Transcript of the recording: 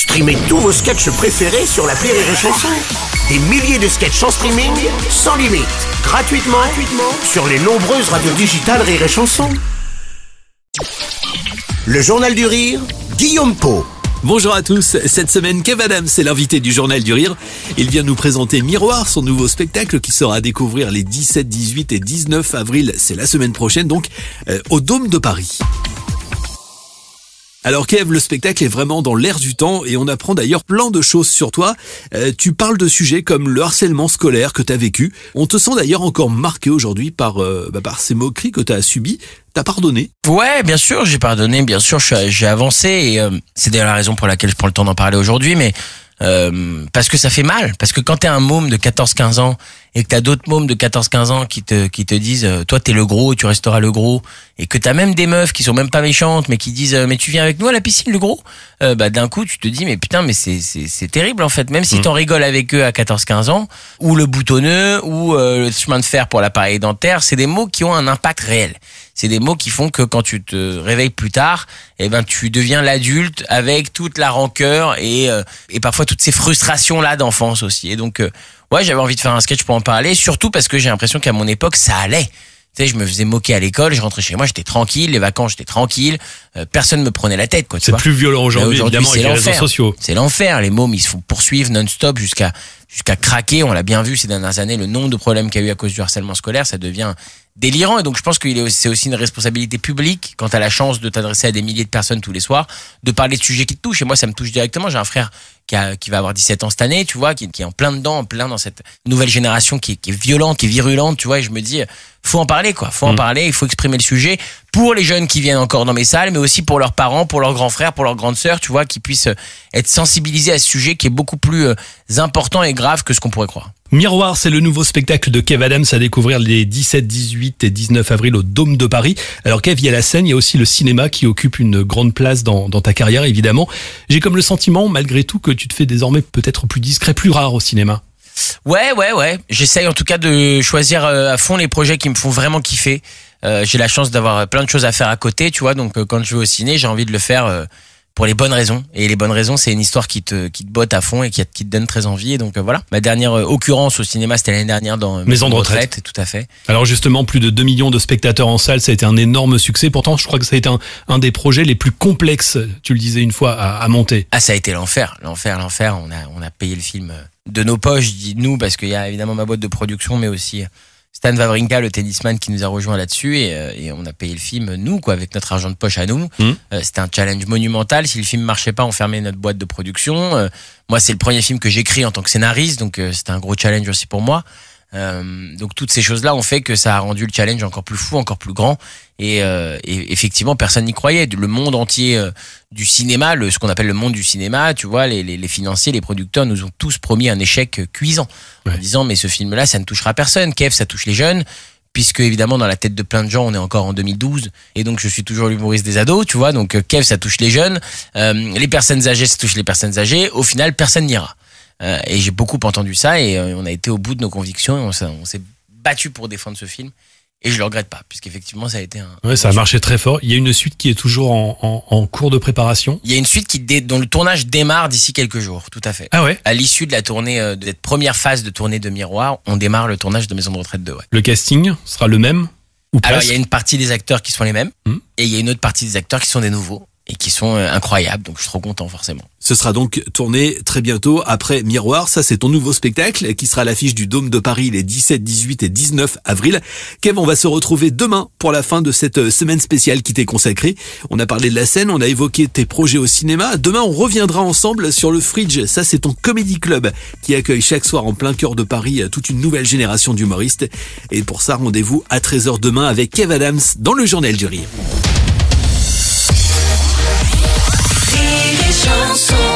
Streamez tous vos sketchs préférés sur la Rire et Chanson. Des milliers de sketchs en streaming, sans limite, gratuitement, sur les nombreuses radios digitales Rire et Chanson. Le Journal du Rire, Guillaume Po. Bonjour à tous, cette semaine Kev Adams est l'invité du Journal du Rire. Il vient nous présenter Miroir, son nouveau spectacle qui sera à découvrir les 17, 18 et 19 avril, c'est la semaine prochaine donc, euh, au Dôme de Paris. Alors Kev, le spectacle est vraiment dans l'air du temps et on apprend d'ailleurs plein de choses sur toi. Euh, tu parles de sujets comme le harcèlement scolaire que tu as vécu. On te sent d'ailleurs encore marqué aujourd'hui par, euh, bah, par ces moqueries que tu as subies. T'as pardonné? Ouais, bien sûr, j'ai pardonné, bien sûr, j'ai avancé et euh, c'est d'ailleurs la raison pour laquelle je prends le temps d'en parler aujourd'hui, mais euh, parce que ça fait mal, parce que quand t'es un môme de 14-15 ans et que t'as d'autres mômes de 14-15 ans qui te qui te disent euh, toi t'es le gros, tu resteras le gros, et que t'as même des meufs qui sont même pas méchantes mais qui disent mais tu viens avec nous à la piscine le gros, bah d'un coup tu te dis mais putain mais c'est c'est c'est terrible en fait, même si mm. t'en rigoles avec eux à 14-15 ans ou le boutonneux ou le chemin de fer pour l'appareil dentaire, c'est des mots qui ont un impact réel c'est des mots qui font que quand tu te réveilles plus tard, eh ben tu deviens l'adulte avec toute la rancœur et euh, et parfois toutes ces frustrations là d'enfance aussi. Et donc euh, ouais, j'avais envie de faire un sketch pour en parler, surtout parce que j'ai l'impression qu'à mon époque ça allait. Tu sais, je me faisais moquer à l'école, je rentrais chez moi, j'étais tranquille, les vacances, j'étais tranquille, euh, personne me prenait la tête, quoi. C'est plus violent aujourd'hui, évidemment, avec les réseaux sociaux. C'est l'enfer. Les mômes, ils se font poursuivre non-stop jusqu'à jusqu'à craquer. On l'a bien vu ces dernières années, le nombre de problèmes qu'il y a eu à cause du harcèlement scolaire, ça devient délirant. Et donc, je pense que c'est aussi une responsabilité publique quand tu as la chance de t'adresser à des milliers de personnes tous les soirs, de parler de sujets qui te touchent. Et moi, ça me touche directement. J'ai un frère qui, a, qui va avoir 17 ans cette année, tu vois, qui, qui, est en plein dedans, en plein dans cette nouvelle génération qui, qui, est violente, qui est virulente, tu vois. Et je me dis, faut en parler, quoi. Faut en mm. parler. Il faut exprimer le sujet pour les jeunes qui viennent encore dans mes salles, mais aussi pour leurs parents, pour leurs grands frères, pour leurs grandes sœurs, tu vois, qui puissent être sensibilisés à ce sujet qui est beaucoup plus euh, important et grave que ce qu'on pourrait croire. Miroir, c'est le nouveau spectacle de Kev Adams à découvrir les 17, 18 et 19 avril au Dôme de Paris. Alors Kev, il y a la scène, il y a aussi le cinéma qui occupe une grande place dans, dans ta carrière, évidemment. J'ai comme le sentiment, malgré tout, que tu te fais désormais peut-être plus discret, plus rare au cinéma. Ouais, ouais, ouais. J'essaye en tout cas de choisir euh, à fond les projets qui me font vraiment kiffer. Euh, j'ai la chance d'avoir plein de choses à faire à côté, tu vois. Donc euh, quand je vais au ciné, j'ai envie de le faire pour les bonnes raisons. Et les bonnes raisons, c'est une histoire qui te, qui te botte à fond et qui, qui te donne très envie. Et donc euh, voilà. Ma dernière euh, occurrence au cinéma, c'était l'année dernière dans Maison de retraite. Tout à fait. Alors justement, plus de 2 millions de spectateurs en salle, ça a été un énorme succès. Pourtant, je crois que ça a été un, un des projets les plus complexes, tu le disais une fois, à, à monter. Ah, ça a été l'enfer, l'enfer, l'enfer. On a, on a payé le film de nos poches, je dis nous, parce qu'il y a évidemment ma boîte de production, mais aussi Stan Wawrinka, le tennisman qui nous a rejoint là-dessus et, euh, et, on a payé le film nous quoi avec notre argent de poche à nous. Mmh. Euh, c'était un challenge monumental. Si le film marchait pas, on fermait notre boîte de production. Euh, moi, c'est le premier film que j'écris en tant que scénariste, donc c'était un gros challenge aussi pour moi. Euh, donc toutes ces choses-là ont fait que ça a rendu le challenge encore plus fou, encore plus grand. Et, euh, et effectivement, personne n'y croyait. Le monde entier euh, du cinéma, le, ce qu'on appelle le monde du cinéma, tu vois, les, les, les, financiers, les producteurs nous ont tous promis un échec cuisant, en disant mais ce film-là, ça ne touchera personne. Kev, ça touche les jeunes. Puisque évidemment dans la tête de plein de gens on est encore en 2012 et donc je suis toujours l'humoriste des ados tu vois donc Kev ça touche les jeunes les personnes âgées ça touche les personnes âgées au final personne n'ira euh, et j'ai beaucoup entendu ça et euh, on a été au bout de nos convictions et on s'est battu pour défendre ce film. Et je le regrette pas, puisqu'effectivement, ça a été un. Ouais, ça a marché très fort. Il y a une suite qui est toujours en, en, en cours de préparation. Il y a une suite qui dont le tournage démarre d'ici quelques jours, tout à fait. Ah ouais? À l'issue de la tournée, euh, de cette première phase de tournée de Miroir, on démarre le tournage de Maison de retraite 2. Ouais. Le casting sera le même ou Alors, il y a une partie des acteurs qui sont les mêmes, hmm. et il y a une autre partie des acteurs qui sont des nouveaux et qui sont euh, incroyables. Donc je suis trop content forcément. Ce sera donc tourné très bientôt après Miroir. Ça, c'est ton nouveau spectacle qui sera à l'affiche du Dôme de Paris les 17, 18 et 19 avril. Kev, on va se retrouver demain pour la fin de cette euh, semaine spéciale qui t'est consacrée. On a parlé de la scène, on a évoqué tes projets au cinéma. Demain, on reviendra ensemble sur le Fridge. Ça, c'est ton comédie club qui accueille chaque soir en plein cœur de Paris euh, toute une nouvelle génération d'humoristes. Et pour ça, rendez-vous à 13h demain avec Kev Adams dans le Journal du Rire. Chanson